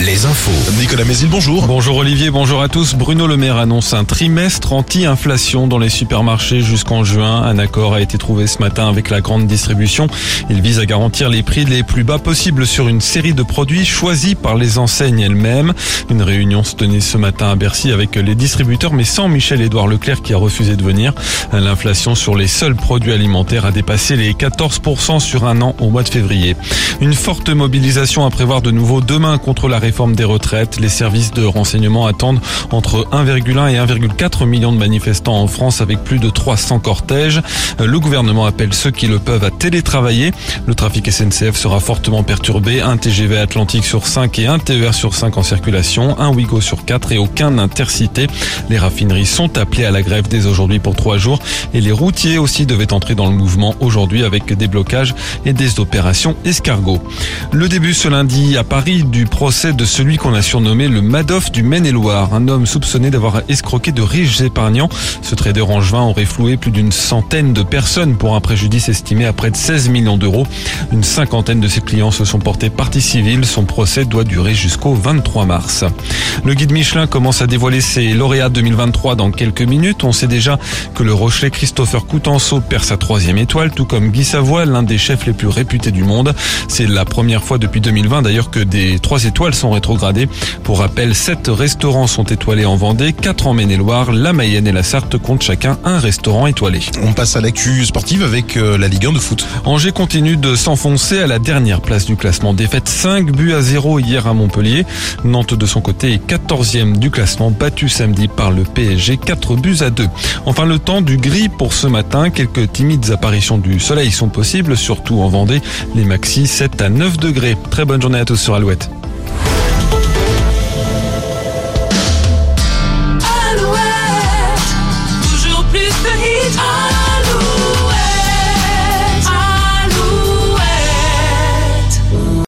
Les infos. Nicolas Mézil, bonjour. Bonjour Olivier, bonjour à tous. Bruno Le Maire annonce un trimestre anti-inflation dans les supermarchés jusqu'en juin. Un accord a été trouvé ce matin avec la grande distribution. Il vise à garantir les prix les plus bas possibles sur une série de produits choisis par les enseignes elles-mêmes. Une réunion se tenait ce matin à Bercy avec les distributeurs, mais sans Michel-Édouard Leclerc qui a refusé de venir. L'inflation sur les seuls produits alimentaires a dépassé les 14% sur un an au mois de février. Une forte mobilisation à prévoir de nouveau demain contre la réforme des retraites. Les services de renseignement attendent entre 1,1 et 1,4 millions de manifestants en France avec plus de 300 cortèges. Le gouvernement appelle ceux qui le peuvent à télétravailler. Le trafic SNCF sera fortement perturbé. Un TGV Atlantique sur 5 et un TER sur 5 en circulation, un Ouigo sur 4 et aucun intercité. Les raffineries sont appelées à la grève dès aujourd'hui pour trois jours et les routiers aussi devaient entrer dans le mouvement aujourd'hui avec des blocages et des opérations escargots. Le début ce lundi à Paris du procès de celui qu'on a surnommé le Madoff du Maine-et-Loire, un homme soupçonné d'avoir escroqué de riches épargnants. Ce trader angevin aurait floué plus d'une centaine de personnes pour un préjudice estimé à près de 16 millions d'euros. Une cinquantaine de ses clients se sont portés partie civile. Son procès doit durer jusqu'au 23 mars. Le guide Michelin commence à dévoiler ses lauréats 2023 dans quelques minutes. On sait déjà que le Rochelet Christopher Coutenceau perd sa troisième étoile, tout comme Guy Savoie, l'un des chefs les plus réputés du monde. C'est la première fois depuis 2020 d'ailleurs que des trois étoiles sont rétrogradées. Pour rappel, sept restaurants sont étoilés en Vendée, quatre en Maine-et-Loire, la Mayenne et la Sarthe comptent chacun un restaurant étoilé. On passe à l'actu sportive avec euh, la Ligue 1 de foot. Angers continue de s'enfoncer à la dernière place du classement. Défaite 5 buts à 0 hier à Montpellier. Nantes de son côté est 14e du classement, battu samedi par le PSG 4 buts à 2. Enfin le temps du gris pour ce matin. Quelques timides apparitions du soleil sont possibles, surtout en Vendée. Les maxi 7 à 9 degrés. Très bonne journée à tous sur Alouette.